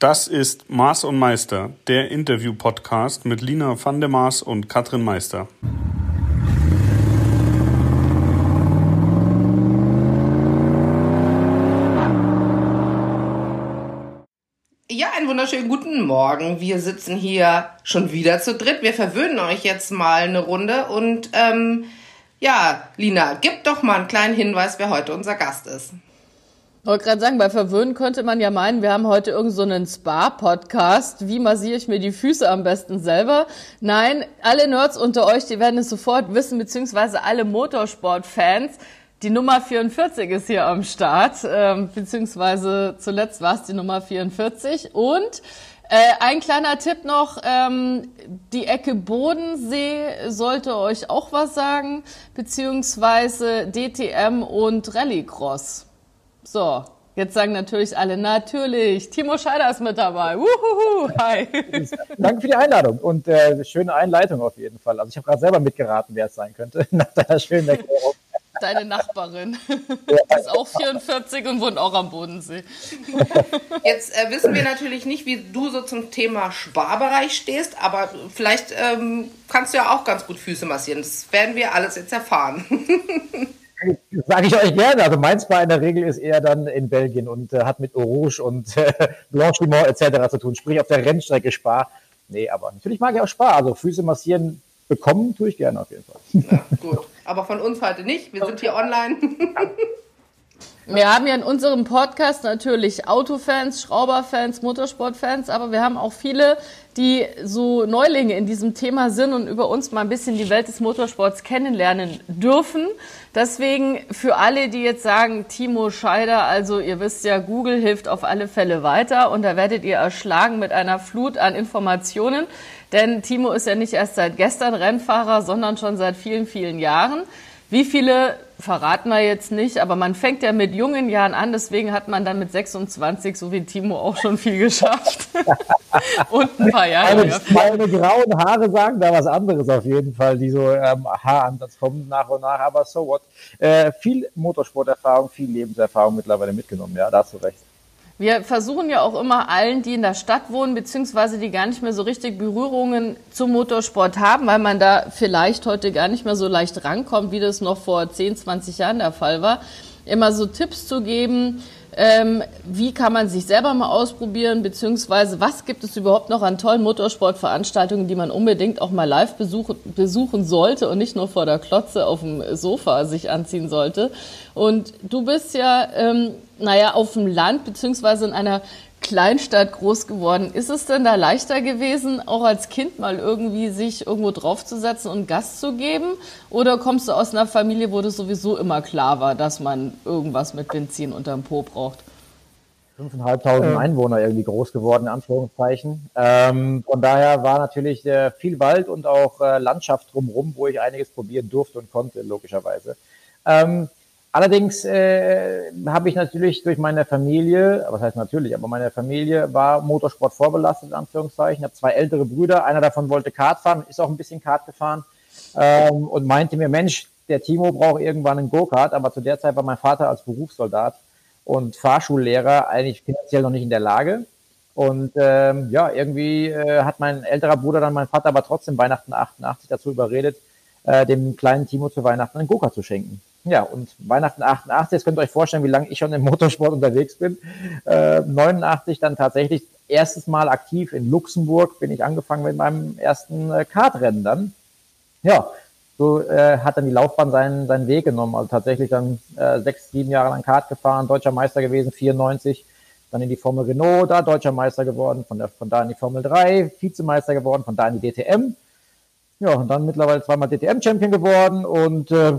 Das ist Maß und Meister, der Interview-Podcast mit Lina van der Maas und Katrin Meister. Ja, einen wunderschönen guten Morgen. Wir sitzen hier schon wieder zu dritt. Wir verwöhnen euch jetzt mal eine Runde und ähm, ja, Lina, gib doch mal einen kleinen Hinweis, wer heute unser Gast ist. Ich wollte gerade sagen, bei Verwöhnen könnte man ja meinen, wir haben heute irgendeinen so Spa-Podcast. Wie massiere ich mir die Füße am besten selber? Nein, alle Nerds unter euch, die werden es sofort wissen, beziehungsweise alle Motorsport-Fans. Die Nummer 44 ist hier am Start, ähm, beziehungsweise zuletzt war es die Nummer 44. Und äh, ein kleiner Tipp noch, ähm, die Ecke Bodensee sollte euch auch was sagen, beziehungsweise DTM und Rallycross. So, jetzt sagen natürlich alle, natürlich, Timo Scheider ist mit dabei. Uhuhu, hi. Danke für die Einladung und äh, schöne Einleitung auf jeden Fall. Also ich habe gerade selber mitgeraten, wer es sein könnte, nach deiner schönen Erklärung deine Nachbarin. Die ist auch 44 und wohnt auch am Bodensee. Jetzt äh, wissen wir natürlich nicht, wie du so zum Thema Sparbereich stehst, aber vielleicht ähm, kannst du ja auch ganz gut Füße massieren. Das werden wir alles jetzt erfahren. Sage ich euch gerne. Also mein Spa in der Regel ist eher dann in Belgien und äh, hat mit Rouge und äh, Blanchiment etc. zu tun. Sprich auf der Rennstrecke Spa. Nee, aber natürlich mag ich auch Spa. Also Füße massieren bekommen tue ich gerne auf jeden Fall. Ja, gut aber von uns heute nicht. Wir sind hier online. Wir haben ja in unserem Podcast natürlich Autofans, Schrauberfans, Motorsportfans, aber wir haben auch viele, die so Neulinge in diesem Thema sind und über uns mal ein bisschen die Welt des Motorsports kennenlernen dürfen. Deswegen für alle, die jetzt sagen, Timo Scheider, also ihr wisst ja, Google hilft auf alle Fälle weiter und da werdet ihr erschlagen mit einer Flut an Informationen. Denn Timo ist ja nicht erst seit gestern Rennfahrer, sondern schon seit vielen, vielen Jahren. Wie viele verraten wir jetzt nicht, aber man fängt ja mit jungen Jahren an, deswegen hat man dann mit 26, so wie Timo, auch schon viel geschafft. Und ein paar Jahre. Meine, meine, grauen Haare sagen da was anderes auf jeden Fall, die so ähm, Haaransatz kommen nach und nach, aber so what. Äh, viel Motorsporterfahrung, viel Lebenserfahrung mittlerweile mitgenommen, ja, da hast du recht. Wir versuchen ja auch immer allen, die in der Stadt wohnen, beziehungsweise die gar nicht mehr so richtig Berührungen zum Motorsport haben, weil man da vielleicht heute gar nicht mehr so leicht rankommt, wie das noch vor 10, 20 Jahren der Fall war, immer so Tipps zu geben, ähm, wie kann man sich selber mal ausprobieren, beziehungsweise was gibt es überhaupt noch an tollen Motorsportveranstaltungen, die man unbedingt auch mal live besuch, besuchen sollte und nicht nur vor der Klotze auf dem Sofa sich anziehen sollte. Und du bist ja, ähm, naja, auf dem Land, beziehungsweise in einer Kleinstadt groß geworden. Ist es denn da leichter gewesen, auch als Kind mal irgendwie sich irgendwo draufzusetzen und Gast zu geben? Oder kommst du aus einer Familie, wo das sowieso immer klar war, dass man irgendwas mit Benzin unterm Po braucht? 5.500 ähm. Einwohner irgendwie groß geworden, in Anführungszeichen. Ähm, von daher war natürlich äh, viel Wald und auch äh, Landschaft drumherum, wo ich einiges probieren durfte und konnte, logischerweise. Ähm, Allerdings äh, habe ich natürlich durch meine Familie, was heißt natürlich, aber meine Familie war Motorsport vorbelastet, in Anführungszeichen. Ich habe zwei ältere Brüder, einer davon wollte Kart fahren, ist auch ein bisschen Kart gefahren ähm, und meinte mir, Mensch, der Timo braucht irgendwann einen Go-Kart, aber zu der Zeit war mein Vater als Berufssoldat und Fahrschullehrer eigentlich finanziell noch nicht in der Lage. Und ähm, ja, irgendwie äh, hat mein älterer Bruder dann mein Vater aber trotzdem Weihnachten 88 dazu überredet, äh, dem kleinen Timo zu Weihnachten einen Go-Kart zu schenken. Ja, und Weihnachten 88, jetzt könnt ihr euch vorstellen, wie lange ich schon im Motorsport unterwegs bin. Äh, 89 dann tatsächlich erstes Mal aktiv in Luxemburg bin ich angefangen mit meinem ersten äh, Kartrennen dann. Ja, so äh, hat dann die Laufbahn seinen, seinen Weg genommen. Also tatsächlich dann äh, sechs, sieben Jahre lang Kart gefahren, deutscher Meister gewesen, 94, dann in die Formel Renault, da deutscher Meister geworden, von, der, von da in die Formel 3, Vizemeister geworden, von da in die DTM. Ja, und dann mittlerweile zweimal DTM-Champion geworden und äh,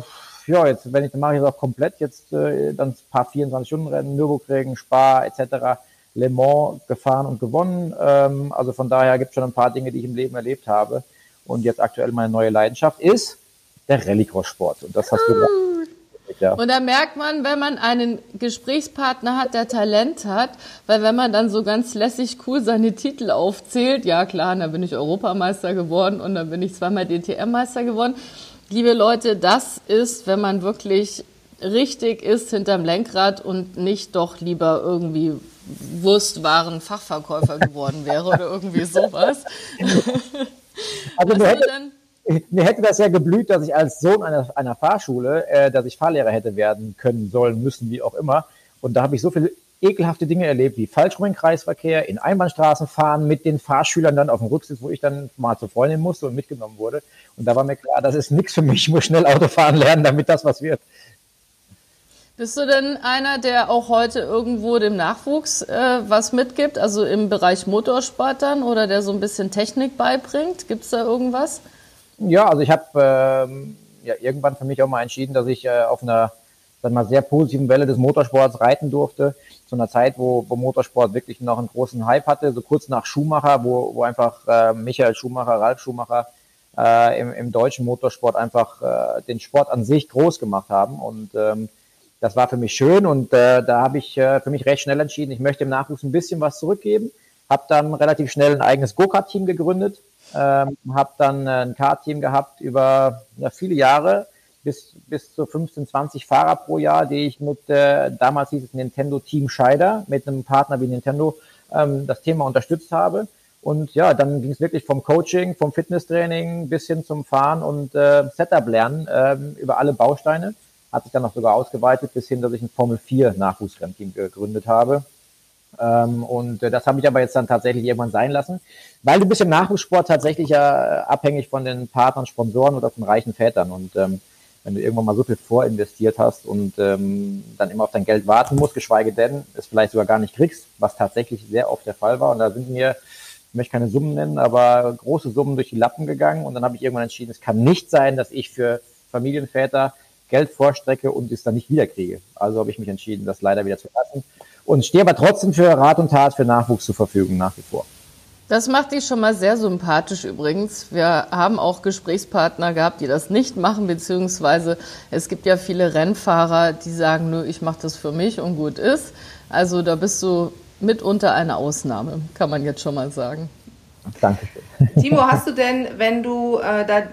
ja, jetzt, wenn ich, dann mache ich es auch komplett, jetzt äh, dann ein paar 24-Stunden-Rennen, Nürburgring, Spa etc., Le Mans gefahren und gewonnen. Ähm, also von daher gibt es schon ein paar Dinge, die ich im Leben erlebt habe. Und jetzt aktuell meine neue Leidenschaft ist der Rallycross-Sport. Und das hast du gesagt. Ja. Und da merkt man, wenn man einen Gesprächspartner hat, der Talent hat, weil wenn man dann so ganz lässig cool seine Titel aufzählt, ja klar, dann bin ich Europameister geworden und dann bin ich zweimal DTM-Meister geworden. Liebe Leute, das ist, wenn man wirklich richtig ist hinterm Lenkrad und nicht doch lieber irgendwie Wurstwaren-Fachverkäufer geworden wäre oder irgendwie sowas. Also mir hätte, mir hätte, das ja geblüht, dass ich als Sohn einer, einer Fahrschule, äh, dass ich Fahrlehrer hätte werden können, sollen, müssen, wie auch immer. Und da habe ich so viele ekelhafte Dinge erlebt, wie falsch rum in Kreisverkehr, in Einbahnstraßen fahren, mit den Fahrschülern dann auf dem Rücksitz, wo ich dann mal zur Freundin musste und mitgenommen wurde. Und da war mir klar, das ist nichts für mich, ich muss schnell Auto fahren lernen, damit das was wird. Bist du denn einer, der auch heute irgendwo dem Nachwuchs äh, was mitgibt, also im Bereich Motorsport dann oder der so ein bisschen Technik beibringt? Gibt es da irgendwas? Ja, also ich habe ähm, ja irgendwann für mich auch mal entschieden, dass ich äh, auf einer sag mal, sehr positiven Welle des Motorsports reiten durfte. Zu einer Zeit, wo, wo Motorsport wirklich noch einen großen Hype hatte, so kurz nach Schumacher, wo, wo einfach äh, Michael Schumacher, Ralf Schumacher äh, im, im deutschen Motorsport einfach äh, den Sport an sich groß gemacht haben. Und ähm, das war für mich schön und äh, da habe ich äh, für mich recht schnell entschieden, ich möchte im Nachwuchs ein bisschen was zurückgeben. Habe dann relativ schnell ein eigenes Go-Kart-Team gegründet, ähm, habe dann äh, ein Kart-Team gehabt über ja, viele Jahre, bis, bis zu 15, 20 Fahrer pro Jahr, die ich mit, äh, damals hieß es Nintendo Team Scheider, mit einem Partner wie Nintendo ähm, das Thema unterstützt habe. Und ja, dann ging es wirklich vom Coaching, vom Fitnesstraining bis hin zum Fahren und äh, Setup lernen äh, über alle Bausteine hat sich dann noch sogar ausgeweitet bis hin, dass ich ein Formel 4 Nachwuchsrennteam gegründet habe. Ähm, und äh, das habe ich aber jetzt dann tatsächlich irgendwann sein lassen, weil du bist im Nachwuchssport tatsächlich ja abhängig von den Partnern, Sponsoren oder von reichen Vätern. Und ähm, wenn du irgendwann mal so viel vorinvestiert hast und ähm, dann immer auf dein Geld warten musst, geschweige denn es vielleicht sogar gar nicht kriegst, was tatsächlich sehr oft der Fall war. Und da sind mir, ich möchte keine Summen nennen, aber große Summen durch die Lappen gegangen. Und dann habe ich irgendwann entschieden, es kann nicht sein, dass ich für Familienväter Geld vorstrecke und es dann nicht wiederkriege. Also habe ich mich entschieden, das leider wieder zu lassen und stehe aber trotzdem für Rat und Tat für Nachwuchs zur Verfügung nach wie vor. Das macht dich schon mal sehr sympathisch übrigens. Wir haben auch Gesprächspartner gehabt, die das nicht machen, beziehungsweise es gibt ja viele Rennfahrer, die sagen, nö, ich mache das für mich und gut ist. Also da bist du mitunter eine Ausnahme, kann man jetzt schon mal sagen. Dankeschön. Timo, hast du denn, wenn du äh, da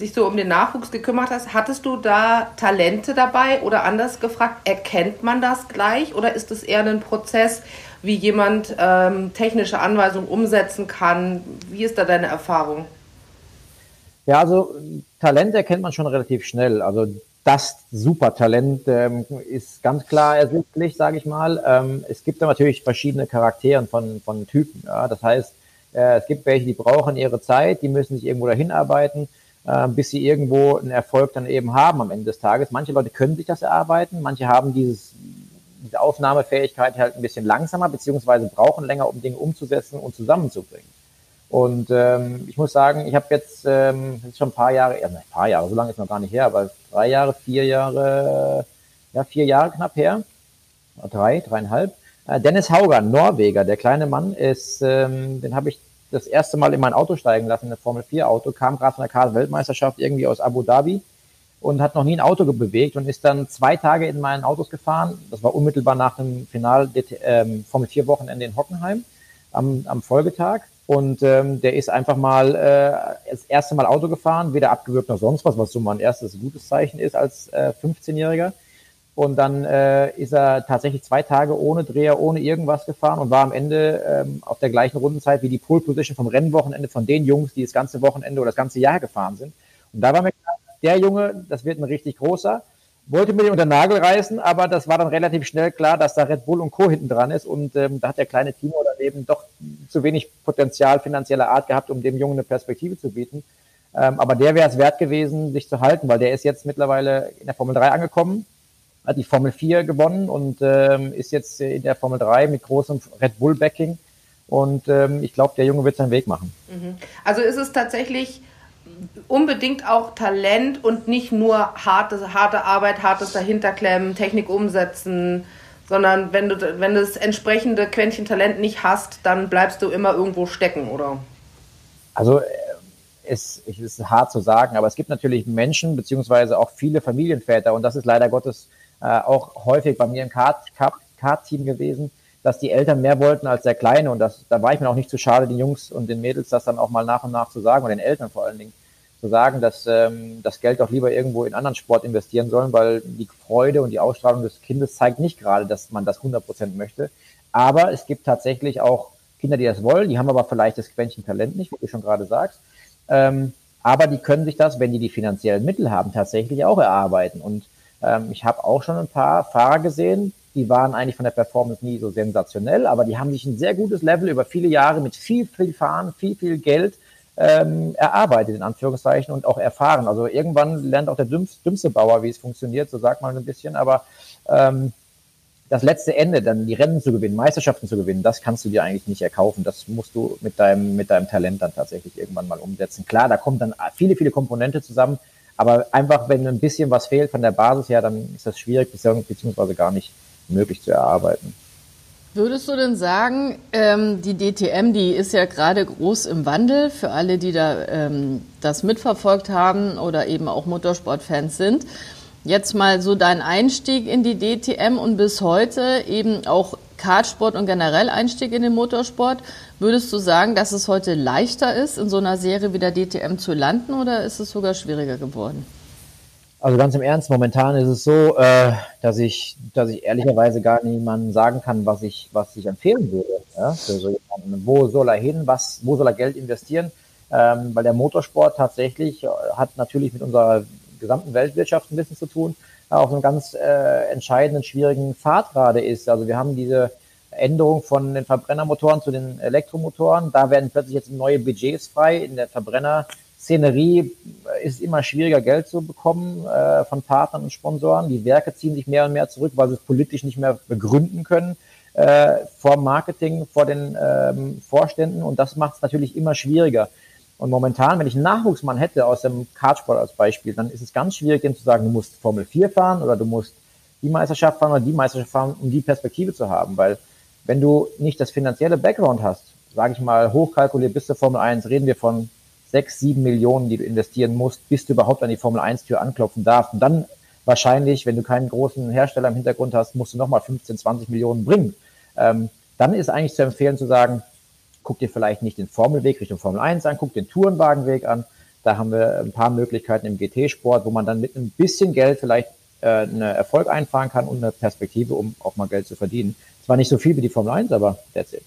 dich so um den Nachwuchs gekümmert hast, hattest du da Talente dabei oder anders gefragt, erkennt man das gleich oder ist es eher ein Prozess, wie jemand ähm, technische Anweisungen umsetzen kann? Wie ist da deine Erfahrung? Ja, also Talent erkennt man schon relativ schnell. Also das Supertalent ähm, ist ganz klar ersichtlich, sage ich mal. Ähm, es gibt da natürlich verschiedene Charaktere von, von Typen. Ja? Das heißt, äh, es gibt welche, die brauchen ihre Zeit, die müssen sich irgendwo dahin arbeiten äh, bis sie irgendwo einen Erfolg dann eben haben am Ende des Tages. Manche Leute können sich das erarbeiten, manche haben dieses, diese Aufnahmefähigkeit halt ein bisschen langsamer, beziehungsweise brauchen länger, um Dinge umzusetzen und zusammenzubringen. Und ähm, ich muss sagen, ich habe jetzt, ähm, ist schon ein paar Jahre, ja, ein paar Jahre, so lange ist noch gar nicht her, aber drei Jahre, vier Jahre, ja, vier Jahre knapp her, drei, dreieinhalb. Äh, Dennis Hauger, Norweger, der kleine Mann ist, ähm, den habe ich das erste Mal in mein Auto steigen lassen, in ein Formel 4 Auto, kam gerade von der Kart-Weltmeisterschaft irgendwie aus Abu Dhabi und hat noch nie ein Auto bewegt und ist dann zwei Tage in meinen Autos gefahren. Das war unmittelbar nach dem Final ähm, Formel 4 Wochenende in Hockenheim am, am Folgetag. Und ähm, der ist einfach mal äh, das erste Mal Auto gefahren, weder abgewürgt noch sonst was, was so mal ein erstes gutes Zeichen ist als äh, 15-Jähriger. Und dann äh, ist er tatsächlich zwei Tage ohne Dreher, ohne irgendwas gefahren und war am Ende ähm, auf der gleichen Rundenzeit wie die Pole Position vom Rennwochenende von den Jungs, die das ganze Wochenende oder das ganze Jahr gefahren sind. Und da war mir klar, der Junge, das wird ein richtig großer. Wollte mir den unter den Nagel reißen, aber das war dann relativ schnell klar, dass da Red Bull und Co. hinten dran ist. Und ähm, da hat der kleine Timo daneben doch zu wenig Potenzial finanzieller Art gehabt, um dem Jungen eine Perspektive zu bieten. Ähm, aber der wäre es wert gewesen, sich zu halten, weil der ist jetzt mittlerweile in der Formel 3 angekommen hat die Formel 4 gewonnen und ähm, ist jetzt in der Formel 3 mit großem Red Bull Backing. Und ähm, ich glaube, der Junge wird seinen Weg machen. Mhm. Also ist es tatsächlich unbedingt auch Talent und nicht nur harte, harte Arbeit, hartes Dahinterklemmen, Technik umsetzen, sondern wenn du, wenn du das entsprechende Quäntchen Talent nicht hast, dann bleibst du immer irgendwo stecken, oder? Also äh, es, ist hart zu sagen, aber es gibt natürlich Menschen, beziehungsweise auch viele Familienväter, und das ist leider Gottes äh, auch häufig bei mir im Kart-Team gewesen, dass die Eltern mehr wollten als der Kleine. Und das, da war ich mir auch nicht zu schade, den Jungs und den Mädels das dann auch mal nach und nach zu sagen und den Eltern vor allen Dingen zu sagen, dass ähm, das Geld doch lieber irgendwo in anderen Sport investieren sollen, weil die Freude und die Ausstrahlung des Kindes zeigt nicht gerade, dass man das 100 Prozent möchte. Aber es gibt tatsächlich auch Kinder, die das wollen, die haben aber vielleicht das Quäntchen Talent nicht, wie du schon gerade sagst. Ähm, aber die können sich das, wenn die die finanziellen Mittel haben, tatsächlich auch erarbeiten. Und ähm, ich habe auch schon ein paar Fahrer gesehen, die waren eigentlich von der Performance nie so sensationell, aber die haben sich ein sehr gutes Level über viele Jahre mit viel, viel Fahren, viel, viel Geld ähm, erarbeitet, in Anführungszeichen, und auch erfahren. Also irgendwann lernt auch der dümmste Bauer, wie es funktioniert, so sagt man ein bisschen, aber ähm, das letzte Ende, dann die Rennen zu gewinnen, Meisterschaften zu gewinnen, das kannst du dir eigentlich nicht erkaufen. Das musst du mit deinem, mit deinem Talent dann tatsächlich irgendwann mal umsetzen. Klar, da kommen dann viele, viele Komponente zusammen, aber einfach, wenn ein bisschen was fehlt von der Basis her, dann ist das schwierig, beziehungsweise gar nicht möglich zu erarbeiten. Würdest du denn sagen, ähm, die DTM, die ist ja gerade groß im Wandel für alle, die da ähm, das mitverfolgt haben oder eben auch Motorsportfans sind. Jetzt mal so dein Einstieg in die DTM und bis heute eben auch Kartsport und generell Einstieg in den Motorsport. Würdest du sagen, dass es heute leichter ist, in so einer Serie wie der DTM zu landen oder ist es sogar schwieriger geworden? Also ganz im Ernst, momentan ist es so, äh, dass ich, dass ich ehrlicherweise gar niemandem sagen kann, was ich, was ich empfehlen würde. Ja, für so jemanden. Wo soll er hin? Was, wo soll er Geld investieren? Ähm, weil der Motorsport tatsächlich hat natürlich mit unserer gesamten Weltwirtschaft ein bisschen zu tun, auf einem ganz äh, entscheidenden, schwierigen Pfad gerade ist. Also wir haben diese Änderung von den Verbrennermotoren zu den Elektromotoren. Da werden plötzlich jetzt neue Budgets frei. In der Verbrenner-Szenerie ist immer schwieriger, Geld zu bekommen äh, von Partnern und Sponsoren. Die Werke ziehen sich mehr und mehr zurück, weil sie es politisch nicht mehr begründen können äh, vor Marketing, vor den ähm, Vorständen. Und das macht es natürlich immer schwieriger. Und momentan, wenn ich einen Nachwuchsmann hätte aus dem Kartsport als Beispiel, dann ist es ganz schwierig, dem zu sagen, du musst Formel 4 fahren oder du musst die Meisterschaft fahren oder die Meisterschaft fahren, um die Perspektive zu haben. Weil wenn du nicht das finanzielle Background hast, sage ich mal, hochkalkuliert bis zur Formel 1, reden wir von sechs, sieben Millionen, die du investieren musst, bis du überhaupt an die Formel 1 Tür anklopfen darfst. Und dann wahrscheinlich, wenn du keinen großen Hersteller im Hintergrund hast, musst du nochmal 15, 20 Millionen bringen. Ähm, dann ist eigentlich zu empfehlen zu sagen, guck dir vielleicht nicht den Formelweg Richtung Formel 1 an, guck den Tourenwagenweg an. Da haben wir ein paar Möglichkeiten im GT-Sport, wo man dann mit ein bisschen Geld vielleicht äh, einen Erfolg einfahren kann und eine Perspektive, um auch mal Geld zu verdienen. Zwar nicht so viel wie die Formel 1, aber that's it.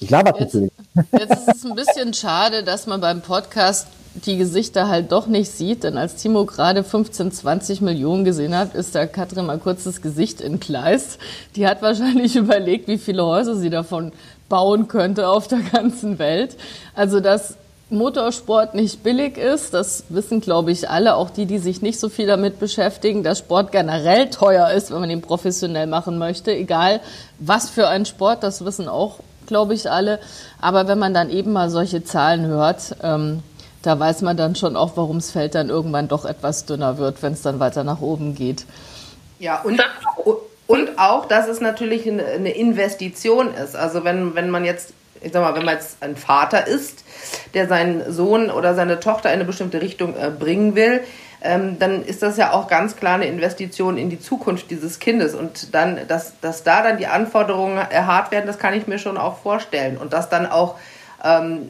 Ich laber jetzt, jetzt ist es ein bisschen schade, dass man beim Podcast die Gesichter halt doch nicht sieht, denn als Timo gerade 15, 20 Millionen gesehen hat, ist da Katrin mal kurz das Gesicht entgleist. Die hat wahrscheinlich überlegt, wie viele Häuser sie davon bauen könnte auf der ganzen Welt. Also dass Motorsport nicht billig ist, das wissen, glaube ich, alle, auch die, die sich nicht so viel damit beschäftigen, dass Sport generell teuer ist, wenn man ihn professionell machen möchte, egal was für ein Sport, das wissen auch, glaube ich, alle. Aber wenn man dann eben mal solche Zahlen hört, ähm, da weiß man dann schon auch, warum das Feld dann irgendwann doch etwas dünner wird, wenn es dann weiter nach oben geht. Ja, und und auch, dass es natürlich eine Investition ist. Also wenn, wenn man jetzt, ich sag mal, wenn man jetzt ein Vater ist, der seinen Sohn oder seine Tochter in eine bestimmte Richtung äh, bringen will, dann ist das ja auch ganz klar eine Investition in die Zukunft dieses Kindes. Und dann, dass, dass da dann die Anforderungen erhart werden, das kann ich mir schon auch vorstellen. Und dass dann auch, ähm,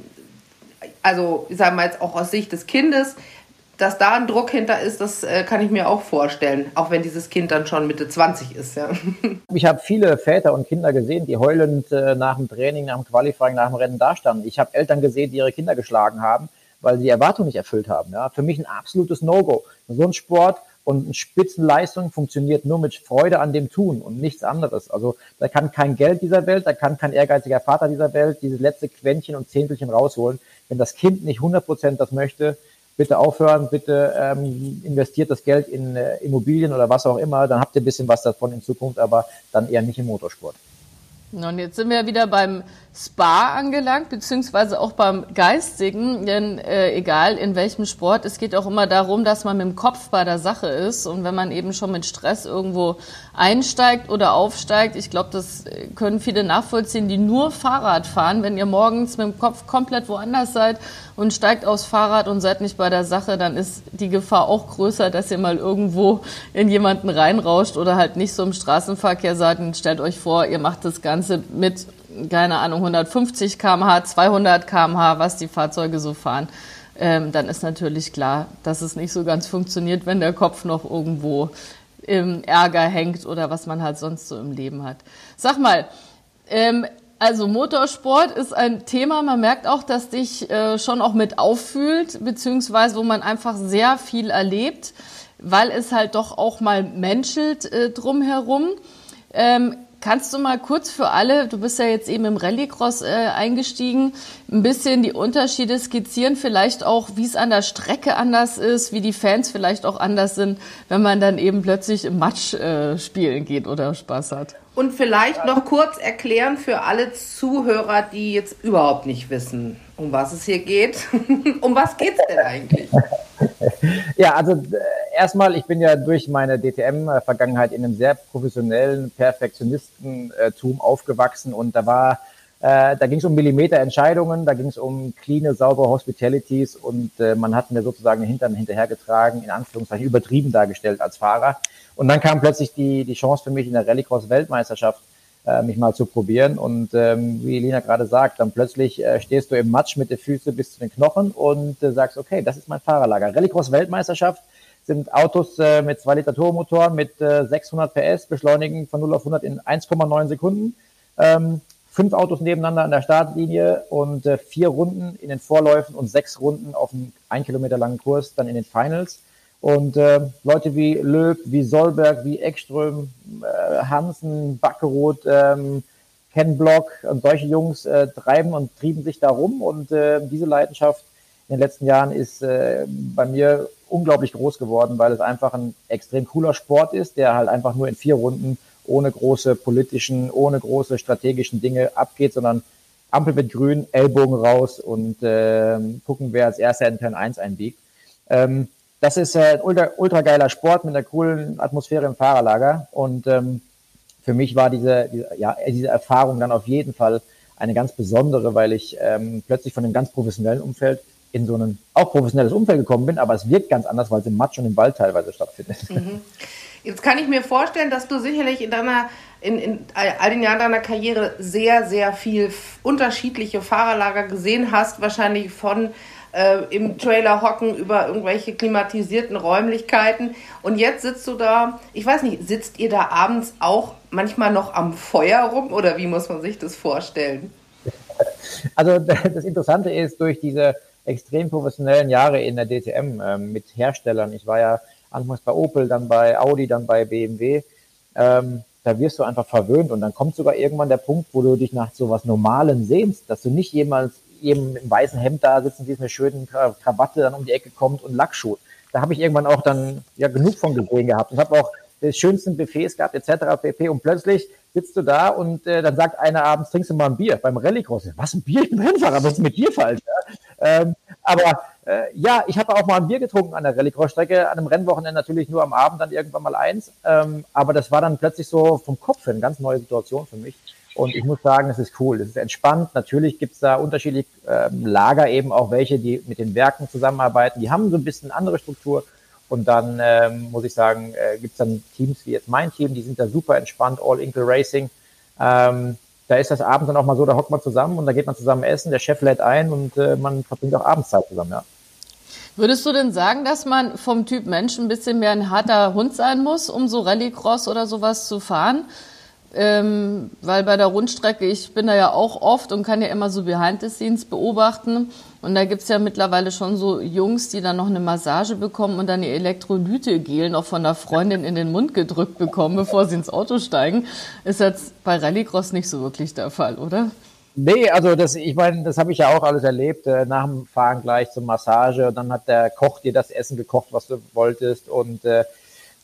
also ich sage mal jetzt auch aus Sicht des Kindes, dass da ein Druck hinter ist, das äh, kann ich mir auch vorstellen, auch wenn dieses Kind dann schon Mitte 20 ist. Ja. Ich habe viele Väter und Kinder gesehen, die heulend äh, nach dem Training, nach dem Qualifying, nach dem Rennen dastanden. Ich habe Eltern gesehen, die ihre Kinder geschlagen haben, weil sie die Erwartung nicht erfüllt haben. Ja. Für mich ein absolutes No-Go. So ein Sport und eine Spitzenleistung funktioniert nur mit Freude an dem Tun und nichts anderes. Also da kann kein Geld dieser Welt, da kann kein ehrgeiziger Vater dieser Welt dieses letzte Quäntchen und Zehntelchen rausholen. Wenn das Kind nicht 100 Prozent das möchte, bitte aufhören, bitte ähm, investiert das Geld in äh, Immobilien oder was auch immer, dann habt ihr ein bisschen was davon in Zukunft, aber dann eher nicht im Motorsport. Und jetzt sind wir wieder beim Spa angelangt, beziehungsweise auch beim Geistigen, denn äh, egal in welchem Sport, es geht auch immer darum, dass man mit dem Kopf bei der Sache ist. Und wenn man eben schon mit Stress irgendwo einsteigt oder aufsteigt, ich glaube, das können viele nachvollziehen, die nur Fahrrad fahren, wenn ihr morgens mit dem Kopf komplett woanders seid und steigt aufs Fahrrad und seid nicht bei der Sache, dann ist die Gefahr auch größer, dass ihr mal irgendwo in jemanden reinrauscht oder halt nicht so im Straßenverkehr seid und stellt euch vor, ihr macht das Ganze mit keine Ahnung, 150 km/h, 200 km/h, was die Fahrzeuge so fahren, ähm, dann ist natürlich klar, dass es nicht so ganz funktioniert, wenn der Kopf noch irgendwo im Ärger hängt oder was man halt sonst so im Leben hat. Sag mal, Ähm, also Motorsport ist ein Thema, man merkt auch, dass dich äh, schon auch mit auffühlt, beziehungsweise wo man einfach sehr viel erlebt, weil es halt doch auch mal menschelt äh, drumherum. Ähm, Kannst du mal kurz für alle, du bist ja jetzt eben im Rallycross äh, eingestiegen, ein bisschen die Unterschiede skizzieren, vielleicht auch, wie es an der Strecke anders ist, wie die Fans vielleicht auch anders sind, wenn man dann eben plötzlich im Match äh, spielen geht oder Spaß hat? Und vielleicht noch kurz erklären für alle Zuhörer, die jetzt überhaupt nicht wissen, um was es hier geht. um was geht es denn eigentlich? ja, also äh, erstmal, ich bin ja durch meine DTM-Vergangenheit in einem sehr professionellen Perfektionistentum aufgewachsen und da war, äh, da ging es um Millimeterentscheidungen, da ging es um clean, saubere Hospitalities und äh, man hat mir sozusagen den Hintern hinterhergetragen, in Anführungszeichen übertrieben dargestellt als Fahrer. Und dann kam plötzlich die, die Chance für mich in der Rallycross-Weltmeisterschaft äh, mich mal zu probieren. Und ähm, wie Elina gerade sagt, dann plötzlich äh, stehst du im Matsch mit den Füßen bis zu den Knochen und äh, sagst, okay, das ist mein Fahrerlager. Rallycross-Weltmeisterschaft sind Autos äh, mit 2 Liter Turbomotor mit äh, 600 PS, beschleunigen von 0 auf 100 in 1,9 Sekunden. Ähm, fünf Autos nebeneinander an der Startlinie und äh, vier Runden in den Vorläufen und sechs Runden auf einem ein Kilometer langen Kurs dann in den Finals. Und äh, Leute wie Löb, wie Solberg, wie Ekström, äh, Hansen, Backeroth, ähm, Ken Block und solche Jungs äh, treiben und trieben sich da rum. Und äh, diese Leidenschaft in den letzten Jahren ist äh, bei mir unglaublich groß geworden, weil es einfach ein extrem cooler Sport ist, der halt einfach nur in vier Runden ohne große politischen, ohne große strategischen Dinge abgeht, sondern Ampel wird grün, Ellbogen raus und äh, gucken, wer als erster in Turn 1 einbiegt. Ähm, das ist äh, ein ultra, ultra geiler Sport mit einer coolen Atmosphäre im Fahrerlager. Und ähm, für mich war diese, diese, ja, diese Erfahrung dann auf jeden Fall eine ganz besondere, weil ich ähm, plötzlich von einem ganz professionellen Umfeld in so ein auch professionelles Umfeld gekommen bin, aber es wirkt ganz anders, weil es im Matsch und im Wald teilweise stattfindet. Mhm. Jetzt kann ich mir vorstellen, dass du sicherlich in deiner in, in all den Jahren deiner Karriere sehr, sehr viel unterschiedliche Fahrerlager gesehen hast, wahrscheinlich von äh, im Trailer hocken über irgendwelche klimatisierten Räumlichkeiten. Und jetzt sitzt du da, ich weiß nicht, sitzt ihr da abends auch manchmal noch am Feuer rum oder wie muss man sich das vorstellen? Also das Interessante ist, durch diese extrem professionellen Jahre in der DTM äh, mit Herstellern, ich war ja anfangs bei Opel, dann bei Audi, dann bei BMW, ähm, da wirst du einfach verwöhnt und dann kommt sogar irgendwann der Punkt, wo du dich nach so was Normalem sehnst, dass du nicht jemals eben im weißen Hemd da sitzen, es mit schönen Krawatte dann um die Ecke kommt und Lackschuh. Da habe ich irgendwann auch dann ja genug von gesehen gehabt und habe auch die schönsten Buffets gehabt etc. pp. Und plötzlich sitzt du da und äh, dann sagt einer abends, trinkst du mal ein Bier beim Rallycross. Was, ein Bier? Ich bin Rennfahrer, was ist mit dir falsch? Ja? Ähm, aber äh, ja, ich habe auch mal ein Bier getrunken an der Rallycross-Strecke, an einem Rennwochenende natürlich nur am Abend, dann irgendwann mal eins. Ähm, aber das war dann plötzlich so vom Kopf eine ganz neue Situation für mich. Und ich muss sagen, es ist cool, es ist entspannt. Natürlich gibt es da unterschiedliche ähm, Lager, eben auch welche, die mit den Werken zusammenarbeiten. Die haben so ein bisschen andere Struktur. Und dann ähm, muss ich sagen, äh, gibt es dann Teams wie jetzt mein Team, die sind da super entspannt, All Inkle Racing. Ähm, da ist das abends dann auch mal so, da hockt man zusammen und da geht man zusammen essen, der Chef lädt ein und äh, man verbringt auch Abendszeit zusammen, ja. Würdest du denn sagen, dass man vom Typ Mensch ein bisschen mehr ein harter Hund sein muss, um so Rallycross oder sowas zu fahren? Ähm, weil bei der Rundstrecke, ich bin da ja auch oft und kann ja immer so Behind the Scenes beobachten. Und da gibt's ja mittlerweile schon so Jungs, die dann noch eine Massage bekommen und dann ihr Elektrolytegel noch von der Freundin in den Mund gedrückt bekommen, bevor sie ins Auto steigen. Ist jetzt bei Rallycross nicht so wirklich der Fall, oder? Nee, also das, ich meine, das habe ich ja auch alles erlebt. Äh, nach dem Fahren gleich zur Massage und dann hat der Koch dir das Essen gekocht, was du wolltest und äh,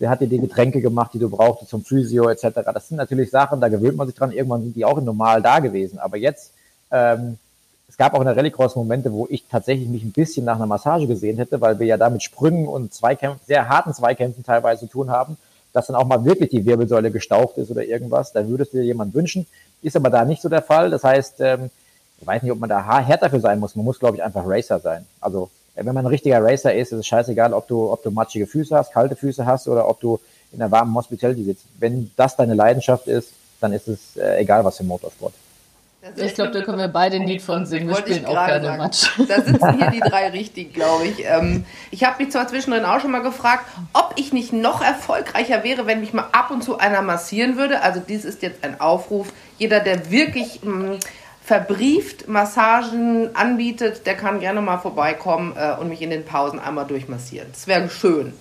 der hat dir die Getränke gemacht, die du brauchtest zum Physio etc. Das sind natürlich Sachen, da gewöhnt man sich dran. Irgendwann sind die auch normal da gewesen. Aber jetzt, ähm, es gab auch in der Rallycross Momente, wo ich tatsächlich mich ein bisschen nach einer Massage gesehen hätte, weil wir ja da mit Sprüngen und Zweikämpfen, sehr harten Zweikämpfen teilweise zu tun haben, dass dann auch mal wirklich die Wirbelsäule gestaucht ist oder irgendwas. Da würdest du dir jemand wünschen. Ist aber da nicht so der Fall. Das heißt, ähm, ich weiß nicht, ob man da härter für sein muss. Man muss, glaube ich, einfach Racer sein. Also wenn man ein richtiger Racer ist, ist es scheißegal, ob du, ob du matschige Füße hast, kalte Füße hast oder ob du in einer warmen Hospitality sitzt. Wenn das deine Leidenschaft ist, dann ist es äh, egal, was für Motorsport. Ich glaube, da können wir beide ein Lied von singen. Wir spielen auch gerne sagen. Matsch. Da sitzen hier die drei richtig, glaube ich. Ähm, ich habe mich zwar zwischendrin auch schon mal gefragt, ob ich nicht noch erfolgreicher wäre, wenn mich mal ab und zu einer massieren würde. Also dies ist jetzt ein Aufruf. jeder, der wirklich mh, verbrieft Massagen anbietet, der kann gerne mal vorbeikommen äh, und mich in den Pausen einmal durchmassieren. Das wäre schön.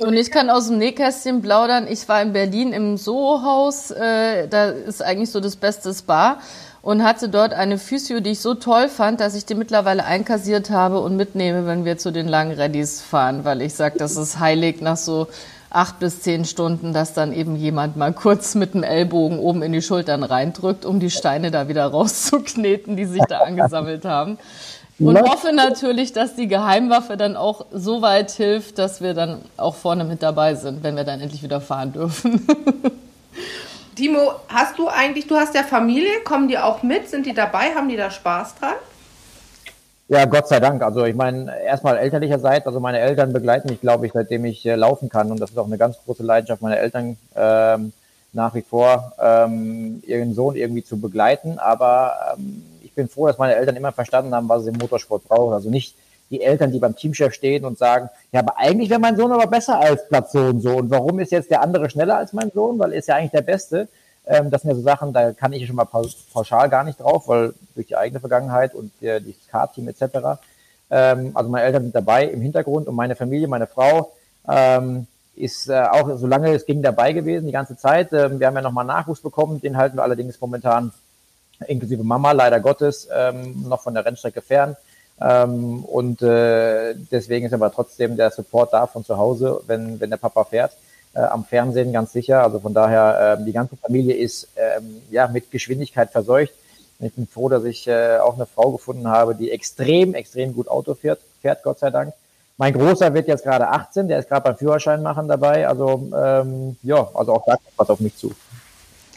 Und ich kann aus dem Nähkästchen plaudern. Ich war in Berlin im Soho-Haus. Äh, da ist eigentlich so das beste Spa und hatte dort eine Physio, die ich so toll fand, dass ich die mittlerweile einkassiert habe und mitnehme, wenn wir zu den langen Readies fahren, weil ich sage, das ist heilig nach so acht bis zehn Stunden, dass dann eben jemand mal kurz mit dem Ellbogen oben in die Schultern reindrückt, um die Steine da wieder rauszukneten, die sich da angesammelt haben. Und hoffe natürlich, dass die Geheimwaffe dann auch so weit hilft, dass wir dann auch vorne mit dabei sind, wenn wir dann endlich wieder fahren dürfen. Timo, hast du eigentlich, du hast ja Familie, kommen die auch mit? Sind die dabei? Haben die da Spaß dran? Ja, Gott sei Dank. Also ich meine, erstmal elterlicherseits, also meine Eltern begleiten mich, glaube ich, seitdem ich äh, laufen kann. Und das ist auch eine ganz große Leidenschaft meiner Eltern, ähm, nach wie vor ähm, ihren Sohn irgendwie zu begleiten. Aber ähm, ich bin froh, dass meine Eltern immer verstanden haben, was sie im Motorsport brauchen. Also nicht die Eltern, die beim Teamchef stehen und sagen, ja, aber eigentlich wäre mein Sohn aber besser als Platz so und so. Und warum ist jetzt der andere schneller als mein Sohn? Weil er ist ja eigentlich der Beste. Ähm, das sind ja so Sachen, da kann ich schon mal pauschal gar nicht drauf, weil durch die eigene Vergangenheit und der, das K-Team etc. Ähm, also meine Eltern sind dabei im Hintergrund und meine Familie, meine Frau ähm, ist äh, auch, solange es ging, dabei gewesen, die ganze Zeit. Ähm, wir haben ja nochmal Nachwuchs bekommen, den halten wir allerdings momentan inklusive Mama leider Gottes ähm, noch von der Rennstrecke fern. Ähm, und äh, deswegen ist aber trotzdem der Support da von zu Hause, wenn, wenn der Papa fährt äh, am Fernsehen ganz sicher. Also von daher, äh, die ganze Familie ist ähm, ja mit Geschwindigkeit verseucht. Ich bin froh, dass ich äh, auch eine Frau gefunden habe, die extrem, extrem gut Auto fährt, fährt Gott sei Dank. Mein Großer wird jetzt gerade 18, der ist gerade beim Führerschein machen dabei. Also ähm, ja, also auch da kommt was auf mich zu.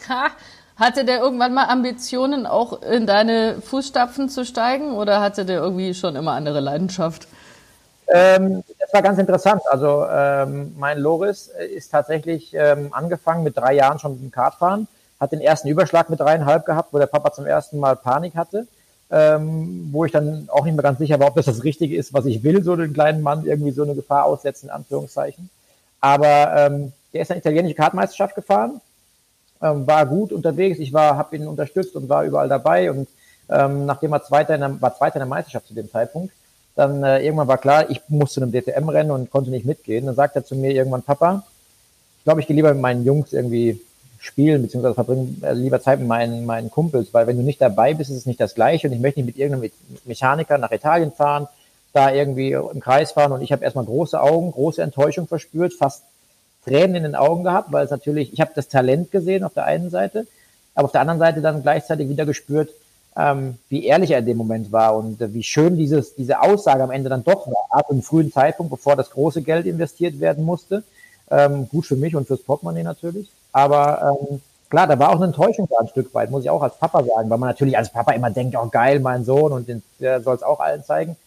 Ha, hatte der irgendwann mal Ambitionen, auch in deine Fußstapfen zu steigen oder hatte der irgendwie schon immer andere Leidenschaft? Ähm, das war ganz interessant. Also ähm, mein Loris ist tatsächlich ähm, angefangen mit drei Jahren schon mit dem Kartfahren, hat den ersten Überschlag mit dreieinhalb gehabt, wo der Papa zum ersten Mal Panik hatte, ähm, wo ich dann auch nicht mehr ganz sicher war, ob das das Richtige ist, was ich will, so den kleinen Mann irgendwie so eine Gefahr aussetzen, in Anführungszeichen. Aber ähm, der ist eine italienische Kartmeisterschaft gefahren, ähm, war gut unterwegs, ich war, habe ihn unterstützt und war überall dabei und ähm, nachdem er Zweiter in der, war Zweiter in der Meisterschaft zu dem Zeitpunkt, dann äh, irgendwann war klar, ich muss zu einem DTM rennen und konnte nicht mitgehen. Dann sagt er zu mir irgendwann, Papa, ich glaube, ich gehe lieber mit meinen Jungs irgendwie spielen, beziehungsweise verbringe äh, lieber Zeit mit meinen, meinen Kumpels, weil wenn du nicht dabei bist, ist es nicht das Gleiche und ich möchte nicht mit irgendeinem Mechaniker nach Italien fahren, da irgendwie im Kreis fahren und ich habe erstmal große Augen, große Enttäuschung verspürt, fast Tränen in den Augen gehabt, weil es natürlich, ich habe das Talent gesehen auf der einen Seite, aber auf der anderen Seite dann gleichzeitig wieder gespürt, ähm, wie ehrlich er in dem Moment war und äh, wie schön dieses, diese Aussage am Ende dann doch war, ab einem frühen Zeitpunkt, bevor das große Geld investiert werden musste. Ähm, gut für mich und fürs Portemonnaie natürlich. Aber ähm, klar, da war auch eine Enttäuschung da ein Stück weit, muss ich auch als Papa sagen, weil man natürlich als Papa immer denkt, oh geil, mein Sohn und den, der soll es auch allen zeigen.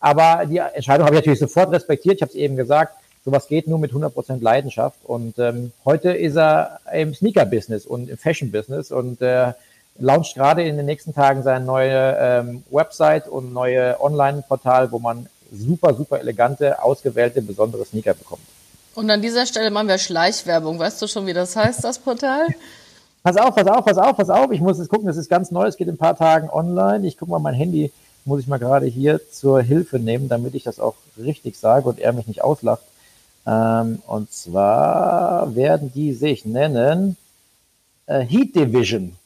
Aber die Entscheidung habe ich natürlich sofort respektiert. Ich habe es eben gesagt, sowas geht nur mit 100% Leidenschaft. Und ähm, heute ist er im Sneaker-Business und im Fashion-Business und äh, launcht gerade in den nächsten Tagen seine neue ähm, Website und neue Online-Portal, wo man super, super elegante, ausgewählte, besondere Sneaker bekommt. Und an dieser Stelle machen wir Schleichwerbung. Weißt du schon, wie das heißt, das Portal? Pass auf, pass auf, pass auf, pass auf. Ich muss jetzt gucken, das ist ganz neu, es geht in ein paar Tagen online. Ich gucke mal, mein Handy muss ich mal gerade hier zur Hilfe nehmen, damit ich das auch richtig sage und er mich nicht auslacht. Ähm, und zwar werden die sich nennen äh, Heat Division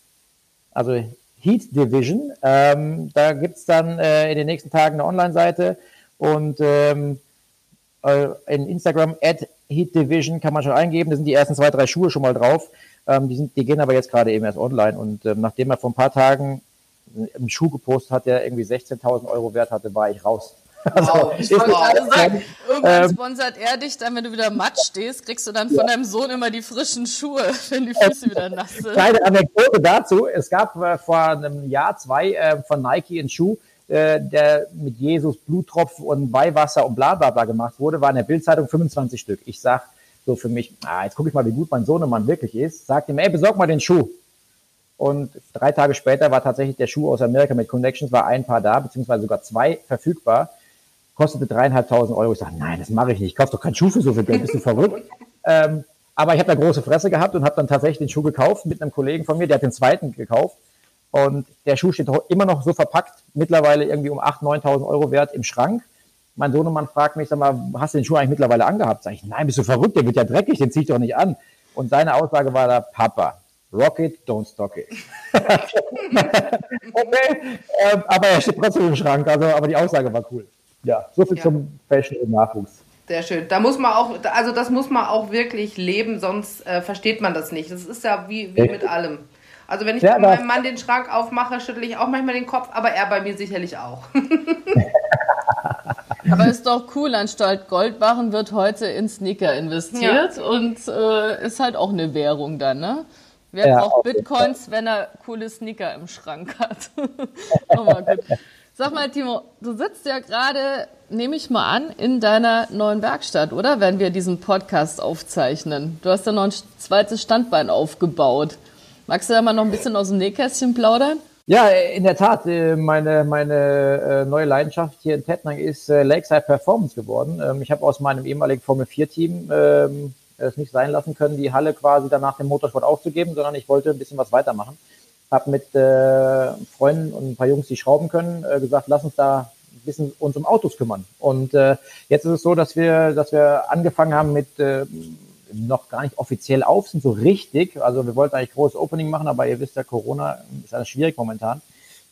also Heat Division. Ähm, da gibt's dann äh, in den nächsten Tagen eine Online-Seite und ähm, äh, in Instagram at Heat Division kann man schon eingeben. Da sind die ersten zwei, drei Schuhe schon mal drauf. Ähm, die, sind, die gehen aber jetzt gerade eben erst online. Und ähm, nachdem er vor ein paar Tagen einen Schuh gepostet hat, der irgendwie 16.000 Euro wert hatte, war ich raus. Also, wow, ich wollte gerade sagen, irgendwann ähm, sponsert er dich, dann wenn du wieder matt stehst, kriegst du dann von ja. deinem Sohn immer die frischen Schuhe, wenn die Füße wieder nass sind. Kleine Anekdote dazu, es gab äh, vor einem Jahr, zwei äh, von Nike einen Schuh, äh, der mit Jesus Bluttropfen und Weihwasser und bla bla bla gemacht wurde, war in der Bildzeitung 25 Stück. Ich sag so für mich, ah, jetzt gucke ich mal, wie gut mein Sohnemann wirklich ist, sagt ihm, ey, besorg mal den Schuh. Und drei Tage später war tatsächlich der Schuh aus Amerika mit Connections, war ein paar da, beziehungsweise sogar zwei verfügbar kostete dreieinhalbtausend Euro. Ich sage, nein, das mache ich nicht. Ich kaufe doch keinen Schuh für so viel Geld. Bist du verrückt? ähm, Aber ich habe da große Fresse gehabt und habe dann tatsächlich den Schuh gekauft mit einem Kollegen von mir, der hat den zweiten gekauft. Und der Schuh steht immer noch so verpackt, mittlerweile irgendwie um 8.000, 9.000 Euro wert im Schrank. Mein Sohnemann fragt mich, sag mal, hast du den Schuh eigentlich mittlerweile angehabt? Sag ich, nein, bist du verrückt, der wird ja dreckig, den zieh ich doch nicht an. Und seine Aussage war da, Papa, rock it, don't stock it. okay, ähm, aber er steht trotzdem im Schrank, also, aber die Aussage war cool. Ja, so viel ja. zum Fashion und Nachwuchs. Sehr schön. Da muss man auch, also das muss man auch wirklich leben, sonst äh, versteht man das nicht. Das ist ja wie, wie mit allem. Also wenn ich ja, bei meinem Mann den Schrank aufmache, schüttle ich auch manchmal den Kopf, aber er bei mir sicherlich auch. aber ist doch cool, anstatt Goldbarren wird heute in Sneaker investiert ja. und äh, ist halt auch eine Währung dann, ne? Wer ja, braucht Bitcoins, wenn er coole Sneaker im Schrank hat? oh, mal gut. Sag mal, Timo, du sitzt ja gerade, nehme ich mal an, in deiner neuen Werkstatt, oder? Wenn wir diesen Podcast aufzeichnen. Du hast ja noch ein zweites Standbein aufgebaut. Magst du da mal noch ein bisschen aus dem Nähkästchen plaudern? Ja, in der Tat. Äh, meine, meine äh, neue Leidenschaft hier in Tettnang ist äh, Lakeside Performance geworden. Ähm, ich habe aus meinem ehemaligen Formel-4-Team ähm, es nicht sein lassen können, die Halle quasi danach dem Motorsport aufzugeben, sondern ich wollte ein bisschen was weitermachen habe mit äh, Freunden und ein paar Jungs, die schrauben können, äh, gesagt, lass uns da ein bisschen uns um Autos kümmern. Und äh, jetzt ist es so, dass wir, dass wir angefangen haben mit äh, noch gar nicht offiziell auf sind, so richtig. Also wir wollten eigentlich großes Opening machen, aber ihr wisst ja, Corona ist alles schwierig momentan.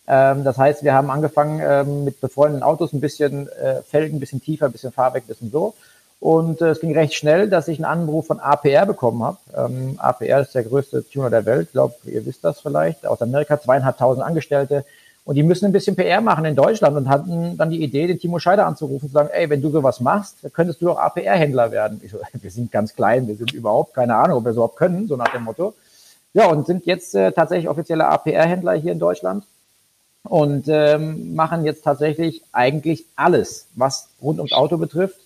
Ähm, das heißt, wir haben angefangen ähm, mit befreundeten Autos ein bisschen äh, Felgen, ein bisschen tiefer, ein bisschen Fahrwerk, ein bisschen so. Und äh, es ging recht schnell, dass ich einen Anruf von APR bekommen habe. Ähm, APR ist der größte Tuner der Welt, glaube, ihr wisst das vielleicht, aus Amerika, zweieinhalbtausend Angestellte. Und die müssen ein bisschen PR machen in Deutschland und hatten dann die Idee, den Timo Scheider anzurufen und zu sagen, ey, wenn du sowas machst, könntest du auch APR-Händler werden. Ich so, wir sind ganz klein, wir sind überhaupt keine Ahnung, ob wir so überhaupt können, so nach dem Motto. Ja, und sind jetzt äh, tatsächlich offizielle APR-Händler hier in Deutschland und ähm, machen jetzt tatsächlich eigentlich alles, was rund ums Auto betrifft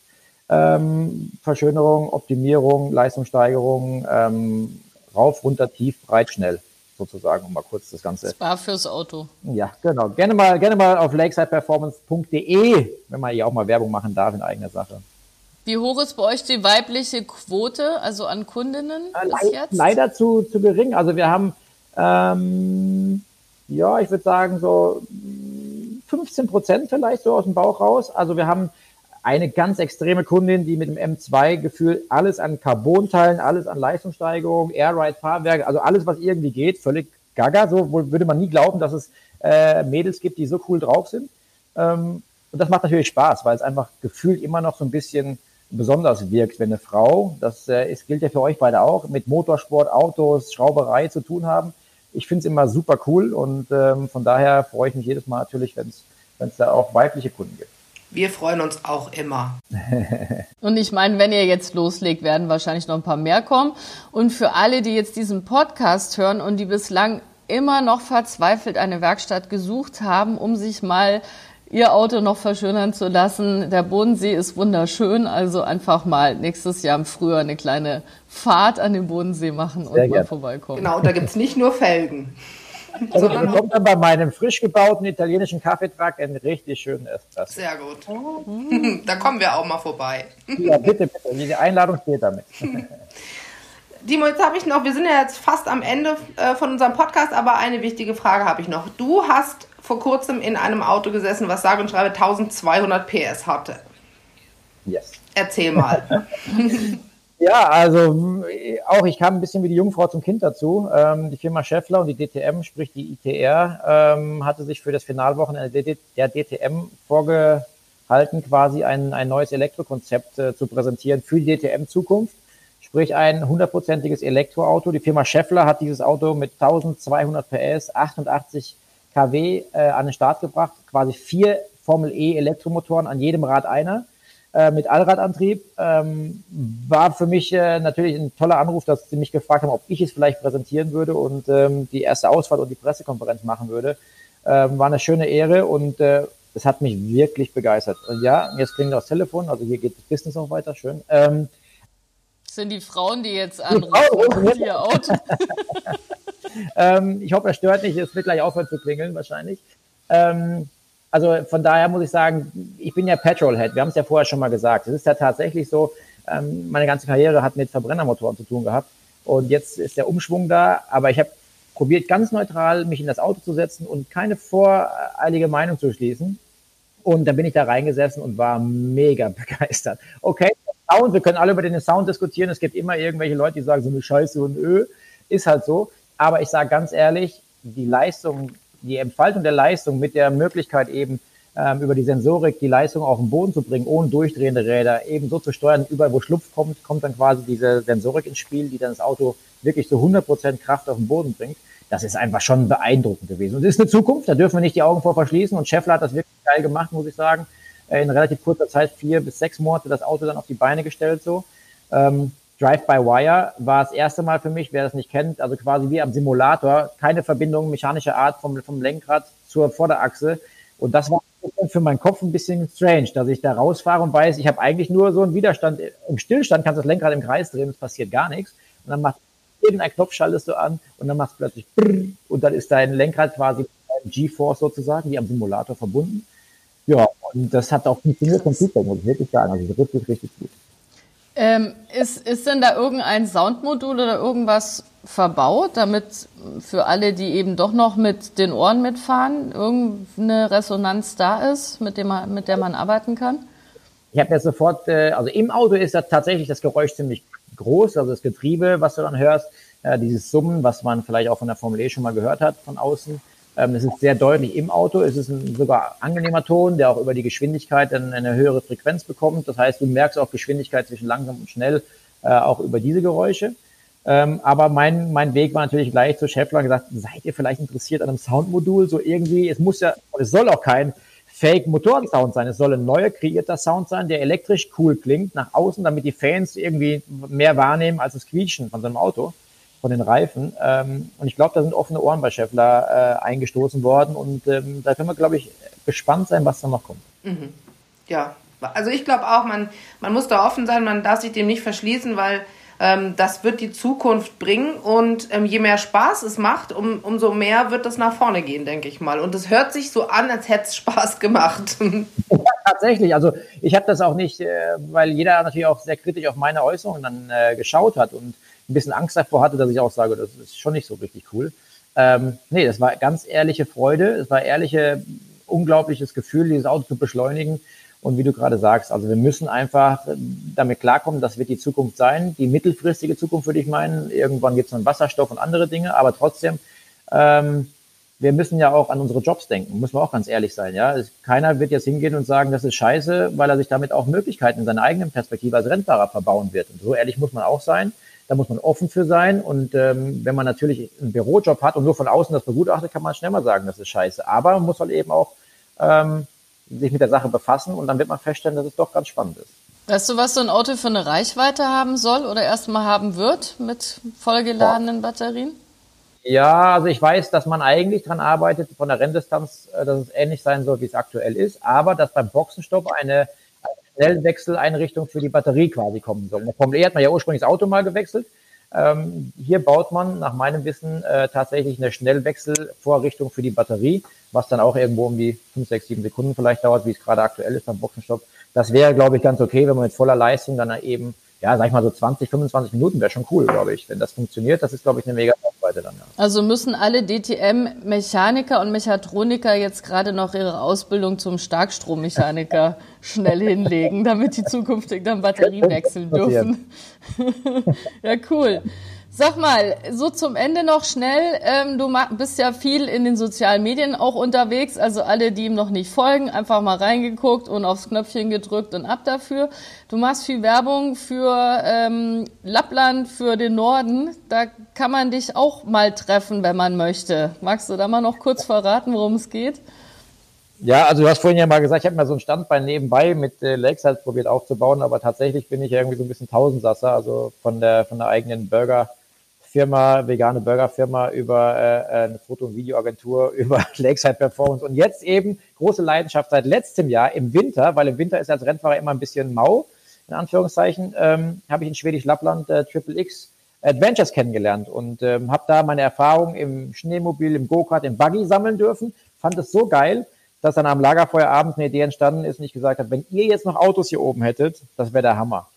ähm, Verschönerung, Optimierung, Leistungssteigerung, ähm, rauf, runter, tief, breit, schnell sozusagen, um mal kurz das Ganze. Das war fürs Auto. Ja, genau. Gerne mal, gerne mal auf lakesideperformance.de, wenn man hier auch mal Werbung machen darf in eigener Sache. Wie hoch ist bei euch die weibliche Quote, also an Kundinnen äh, bis jetzt? Leider zu, zu gering. Also wir haben, ähm, ja, ich würde sagen so 15 Prozent vielleicht so aus dem Bauch raus. Also wir haben eine ganz extreme Kundin, die mit dem M2-Gefühl alles an Carbon-Teilen, alles an Leistungssteigerung, Airride-Fahrwerke, also alles, was irgendwie geht, völlig gaga. So würde man nie glauben, dass es äh, Mädels gibt, die so cool drauf sind. Ähm, und das macht natürlich Spaß, weil es einfach gefühlt immer noch so ein bisschen besonders wirkt, wenn eine Frau, das äh, ist, gilt ja für euch beide auch, mit Motorsport, Autos, Schrauberei zu tun haben. Ich finde es immer super cool und ähm, von daher freue ich mich jedes Mal natürlich, wenn es da auch weibliche Kunden gibt. Wir freuen uns auch immer. Und ich meine, wenn ihr jetzt loslegt, werden wahrscheinlich noch ein paar mehr kommen. Und für alle, die jetzt diesen Podcast hören und die bislang immer noch verzweifelt eine Werkstatt gesucht haben, um sich mal ihr Auto noch verschönern zu lassen. Der Bodensee ist wunderschön, also einfach mal nächstes Jahr im Frühjahr eine kleine Fahrt an den Bodensee machen Sehr und mal vorbeikommen. Genau, da gibt's nicht nur Felgen. Also du bekommst dann bei meinem frisch gebauten italienischen Kaffeetrag einen richtig schönen Espresso. Sehr gut. Da kommen wir auch mal vorbei. Ja, bitte, bitte. Die Einladung steht damit. Dimo, jetzt habe ich noch, wir sind ja jetzt fast am Ende äh, von unserem Podcast, aber eine wichtige Frage habe ich noch. Du hast vor kurzem in einem Auto gesessen, was sage und schreibe 1200 PS hatte. Yes. Erzähl mal. Ja, also auch ich kam ein bisschen wie die Jungfrau zum Kind dazu. Ähm, die Firma Scheffler und die DTM, sprich die ITR, ähm, hatte sich für das Finalwochenende der DTM vorgehalten, quasi ein, ein neues Elektrokonzept äh, zu präsentieren für die DTM Zukunft. Sprich ein hundertprozentiges Elektroauto. Die Firma Scheffler hat dieses Auto mit 1200 PS, 88 kW äh, an den Start gebracht. Quasi vier Formel E Elektromotoren, an jedem Rad einer äh, mit Allradantrieb. Ähm, war für mich äh, natürlich ein toller Anruf, dass sie mich gefragt haben, ob ich es vielleicht präsentieren würde und ähm, die erste Ausfahrt und die Pressekonferenz machen würde. Ähm, war eine schöne Ehre und äh, es hat mich wirklich begeistert. Und ja, jetzt klingt das Telefon, also hier geht das Business auch weiter, schön. Ähm, das sind die Frauen, die jetzt anrufen und ihr Auto. ähm, ich hoffe, er stört nicht, es wird gleich aufhören zu klingeln wahrscheinlich. Ähm, also von daher muss ich sagen, ich bin ja Petrolhead. Wir haben es ja vorher schon mal gesagt. Es ist ja tatsächlich so, Ähm, meine ganze Karriere hat mit Verbrennermotoren zu tun gehabt. Und jetzt ist der Umschwung da, aber ich habe probiert ganz neutral mich in das Auto zu setzen und keine voreilige Meinung zu schließen. Und dann bin ich da reingesessen und war mega begeistert. Okay, Sound, wir können alle über den Sound diskutieren. Es gibt immer irgendwelche Leute, die sagen, so eine Scheiße und Ö. Ist halt so. Aber ich sage ganz ehrlich, die Leistung, die Entfaltung der Leistung mit der Möglichkeit eben ähm, über die Sensorik die Leistung auf den Boden zu bringen, ohne durchdrehende Räder, eben so zu steuern, überall wo Schlupf kommt, kommt dann quasi diese Sensorik ins Spiel, die dann das Auto wirklich zu 100% Kraft auf den Boden bringt. Das ist einfach schon beeindruckend gewesen. Und es ist eine Zukunft, da dürfen wir nicht die Augen vor verschließen. Und Scheffler hat das wirklich geil gemacht, muss ich sagen. In relativ kurzer Zeit, vier bis sechs Monate, das Auto dann auf die Beine gestellt so. Ähm, Drive-by-Wire war das erste Mal für mich, wer das nicht kennt, also quasi wie am Simulator, keine Verbindung mechanischer Art vom, vom Lenkrad zur Vorderachse. Und das war für meinen Kopf ein bisschen strange, dass ich da rausfahre und weiß, ich habe eigentlich nur so einen Widerstand. Im Stillstand kannst du das Lenkrad im Kreis drehen, es passiert gar nichts. Und dann macht irgendein Knopf schaltest du an und dann machst du plötzlich brrr, und dann ist dein Lenkrad quasi G-Force sozusagen, wie am Simulator verbunden. Ja, und das hat auch funktioniert vom Feedback, muss ich wirklich sagen. Also richtig, richtig gut. Ähm, ist, ist denn da irgendein Soundmodul oder irgendwas verbaut, damit für alle, die eben doch noch mit den Ohren mitfahren, irgendeine Resonanz da ist, mit, dem man, mit der man arbeiten kann? Ich habe ja sofort, äh, also im Auto ist da tatsächlich das Geräusch ziemlich groß, also das Getriebe, was du dann hörst, äh, dieses Summen, was man vielleicht auch von der Formel E schon mal gehört hat von außen. Ähm, es ist sehr deutlich im Auto. Es ist ein sogar angenehmer Ton, der auch über die Geschwindigkeit dann eine höhere Frequenz bekommt. Das heißt, du merkst auch Geschwindigkeit zwischen langsam und schnell äh, auch über diese Geräusche. Ähm, aber mein, mein Weg war natürlich gleich zu Scheffler und gesagt, seid ihr vielleicht interessiert an einem Soundmodul? So irgendwie, es muss ja, es soll auch kein Fake-Motorensound sein. Es soll ein neuer kreierter Sound sein, der elektrisch cool klingt nach außen, damit die Fans irgendwie mehr wahrnehmen als das Quietschen von so einem Auto von den Reifen. Ähm, und ich glaube, da sind offene Ohren bei Scheffler äh, eingestoßen worden. Und ähm, da können wir, glaube ich, gespannt sein, was da noch kommt. Mhm. Ja, also ich glaube auch, man, man muss da offen sein, man darf sich dem nicht verschließen, weil ähm, das wird die Zukunft bringen. Und ähm, je mehr Spaß es macht, um, umso mehr wird das nach vorne gehen, denke ich mal. Und es hört sich so an, als hätte es Spaß gemacht. Ja, tatsächlich. Also ich habe das auch nicht, äh, weil jeder natürlich auch sehr kritisch auf meine Äußerungen dann äh, geschaut hat. Und ein bisschen Angst davor hatte, dass ich auch sage, das ist schon nicht so richtig cool. Ähm, nee, das war ganz ehrliche Freude, es war ehrliche, unglaubliches Gefühl, dieses Auto zu beschleunigen. Und wie du gerade sagst, also wir müssen einfach damit klarkommen, das wird die Zukunft sein, die mittelfristige Zukunft würde ich meinen. Irgendwann gibt es dann Wasserstoff und andere Dinge, aber trotzdem, ähm, wir müssen ja auch an unsere Jobs denken, muss man auch ganz ehrlich sein. Ja, keiner wird jetzt hingehen und sagen, das ist scheiße, weil er sich damit auch Möglichkeiten in seiner eigenen Perspektive als Rennfahrer verbauen wird. Und so ehrlich muss man auch sein. Da muss man offen für sein. Und ähm, wenn man natürlich einen Bürojob hat und nur von außen das begutachtet, kann man schnell mal sagen, das ist scheiße. Aber man muss halt eben auch ähm, sich mit der Sache befassen und dann wird man feststellen, dass es doch ganz spannend ist. Weißt du, was so ein Auto für eine Reichweite haben soll oder erstmal haben wird mit vollgeladenen Batterien? Ja, also ich weiß, dass man eigentlich dran arbeitet, von der Renndistanz, äh, dass es ähnlich sein soll, wie es aktuell ist, aber dass beim Boxenstopp eine Schnellwechseleinrichtung für die Batterie quasi kommen soll. Der Formel E hat man ja ursprünglich das Auto mal gewechselt. Ähm, hier baut man nach meinem Wissen äh, tatsächlich eine Schnellwechselvorrichtung für die Batterie, was dann auch irgendwo um die 5, 6, 7 Sekunden vielleicht dauert, wie es gerade aktuell ist beim Boxenstopp. Das wäre, glaube ich, ganz okay, wenn man mit voller Leistung dann eben ja, sag ich mal so 20, 25 Minuten wäre schon cool, glaube ich. Wenn das funktioniert, das ist, glaube ich, eine mega Reichweite dann. Ja. Also müssen alle DTM-Mechaniker und Mechatroniker jetzt gerade noch ihre Ausbildung zum Starkstrommechaniker schnell hinlegen, damit die zukünftig dann Batterien wechseln dürfen. ja, cool. Sag mal, so zum Ende noch schnell. Ähm, du bist ja viel in den sozialen Medien auch unterwegs. Also alle, die ihm noch nicht folgen, einfach mal reingeguckt und aufs Knöpfchen gedrückt und ab dafür. Du machst viel Werbung für ähm, Lappland, für den Norden. Da kann man dich auch mal treffen, wenn man möchte. Magst du da mal noch kurz verraten, worum es geht? Ja, also du hast vorhin ja mal gesagt, ich habe mir so ein Standbein nebenbei mit äh, Lakeside probiert aufzubauen, aber tatsächlich bin ich irgendwie so ein bisschen Tausendsasser, also von der von der eigenen Burger Firma, vegane Burgerfirma, über äh, eine Foto- und Videoagentur, über Lakeside Performance und jetzt eben große Leidenschaft seit letztem Jahr im Winter, weil im Winter ist als Rennfahrer immer ein bisschen mau, in Anführungszeichen, ähm, habe ich in Schwedisch Lappland äh, Triple X Adventures kennengelernt und ähm, habe da meine Erfahrung im Schneemobil, im Go-Kart, im Buggy sammeln dürfen. Fand es so geil, dass dann am Lagerfeuerabend eine Idee entstanden ist und ich gesagt habe, wenn ihr jetzt noch Autos hier oben hättet, das wäre der Hammer.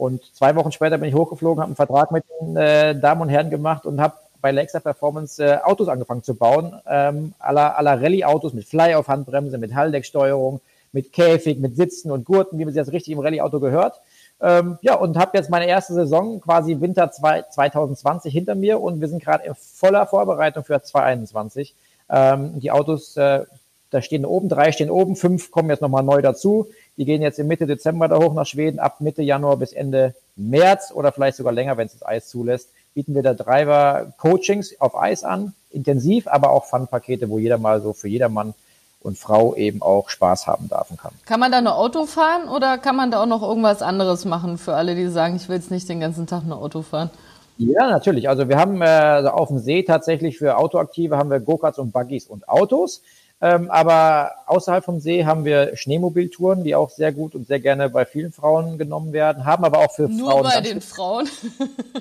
Und zwei Wochen später bin ich hochgeflogen, habe einen Vertrag mit den äh, Damen und Herren gemacht und habe bei Lexa Performance äh, Autos angefangen zu bauen, ähm, aller aller Rallye-Autos mit Fly-Off-Handbremse, mit Halldecksteuerung, mit Käfig, mit Sitzen und Gurten, wie man sich jetzt richtig im Rallye-Auto gehört. Ähm, ja, und habe jetzt meine erste Saison, quasi Winter zwei, 2020 hinter mir und wir sind gerade in voller Vorbereitung für 2021. Ähm, die Autos, äh, da stehen oben, drei stehen oben, fünf kommen jetzt nochmal neu dazu. Die gehen jetzt im Mitte Dezember da hoch nach Schweden, ab Mitte Januar bis Ende März oder vielleicht sogar länger, wenn es das Eis zulässt, bieten wir da Driver-Coachings auf Eis an, intensiv, aber auch Fun-Pakete, wo jeder mal so für jedermann und Frau eben auch Spaß haben darf und kann. Kann man da nur Auto fahren oder kann man da auch noch irgendwas anderes machen für alle, die sagen, ich will jetzt nicht den ganzen Tag nur Auto fahren? Ja, natürlich. Also wir haben äh, auf dem See tatsächlich für Autoaktive haben wir Go-Karts und Buggies und Autos. Ähm, aber außerhalb vom See haben wir Schneemobiltouren, die auch sehr gut und sehr gerne bei vielen Frauen genommen werden, haben aber auch für Nur Frauen. Nur bei den Frauen?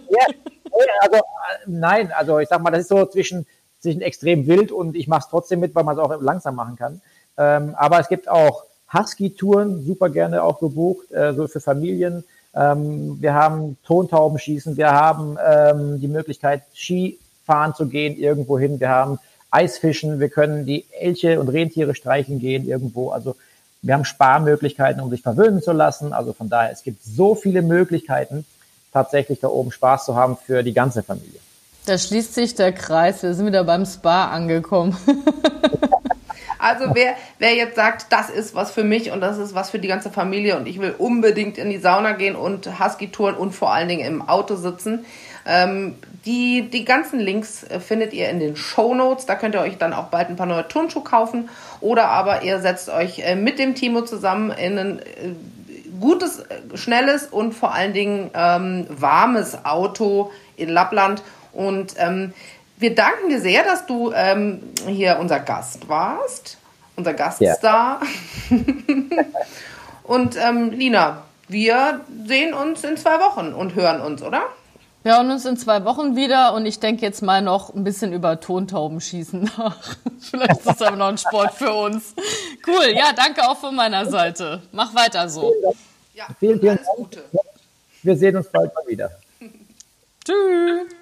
ja, also äh, nein, also ich sag mal, das ist so zwischen zwischen extrem wild und ich mache es trotzdem mit, weil man es auch langsam machen kann. Ähm, aber es gibt auch Husky-Touren, super gerne auch gebucht, äh, so für Familien. Ähm, wir haben Tontaubenschießen, wir haben ähm, die Möglichkeit, Skifahren zu gehen irgendwo hin, wir haben Eisfischen, wir können die Elche und Rentiere streicheln gehen irgendwo. Also wir haben Sparmöglichkeiten, um sich verwöhnen zu lassen. Also von daher, es gibt so viele Möglichkeiten, tatsächlich da oben Spaß zu haben für die ganze Familie. Da schließt sich der Kreis. Wir sind wieder beim Spa angekommen. Also wer, wer jetzt sagt, das ist was für mich und das ist was für die ganze Familie und ich will unbedingt in die Sauna gehen und Husky-Touren und vor allen Dingen im Auto sitzen, ähm, die, die ganzen Links äh, findet ihr in den Show Notes. Da könnt ihr euch dann auch bald ein paar neue Turnschuhe kaufen oder aber ihr setzt euch äh, mit dem Timo zusammen in ein äh, gutes, schnelles und vor allen Dingen ähm, warmes Auto in Lappland und ähm, wir danken dir sehr, dass du ähm, hier unser Gast warst, unser Gaststar. Ja. und ähm, Lina, wir sehen uns in zwei Wochen und hören uns, oder? Wir hören uns in zwei Wochen wieder und ich denke jetzt mal noch ein bisschen über Tontaubenschießen nach. Vielleicht ist das aber noch ein Sport für uns. Cool, ja, danke auch von meiner Seite. Mach weiter so. Ja, vielen, vielen Dank. Wir sehen uns bald mal wieder. Tschüss.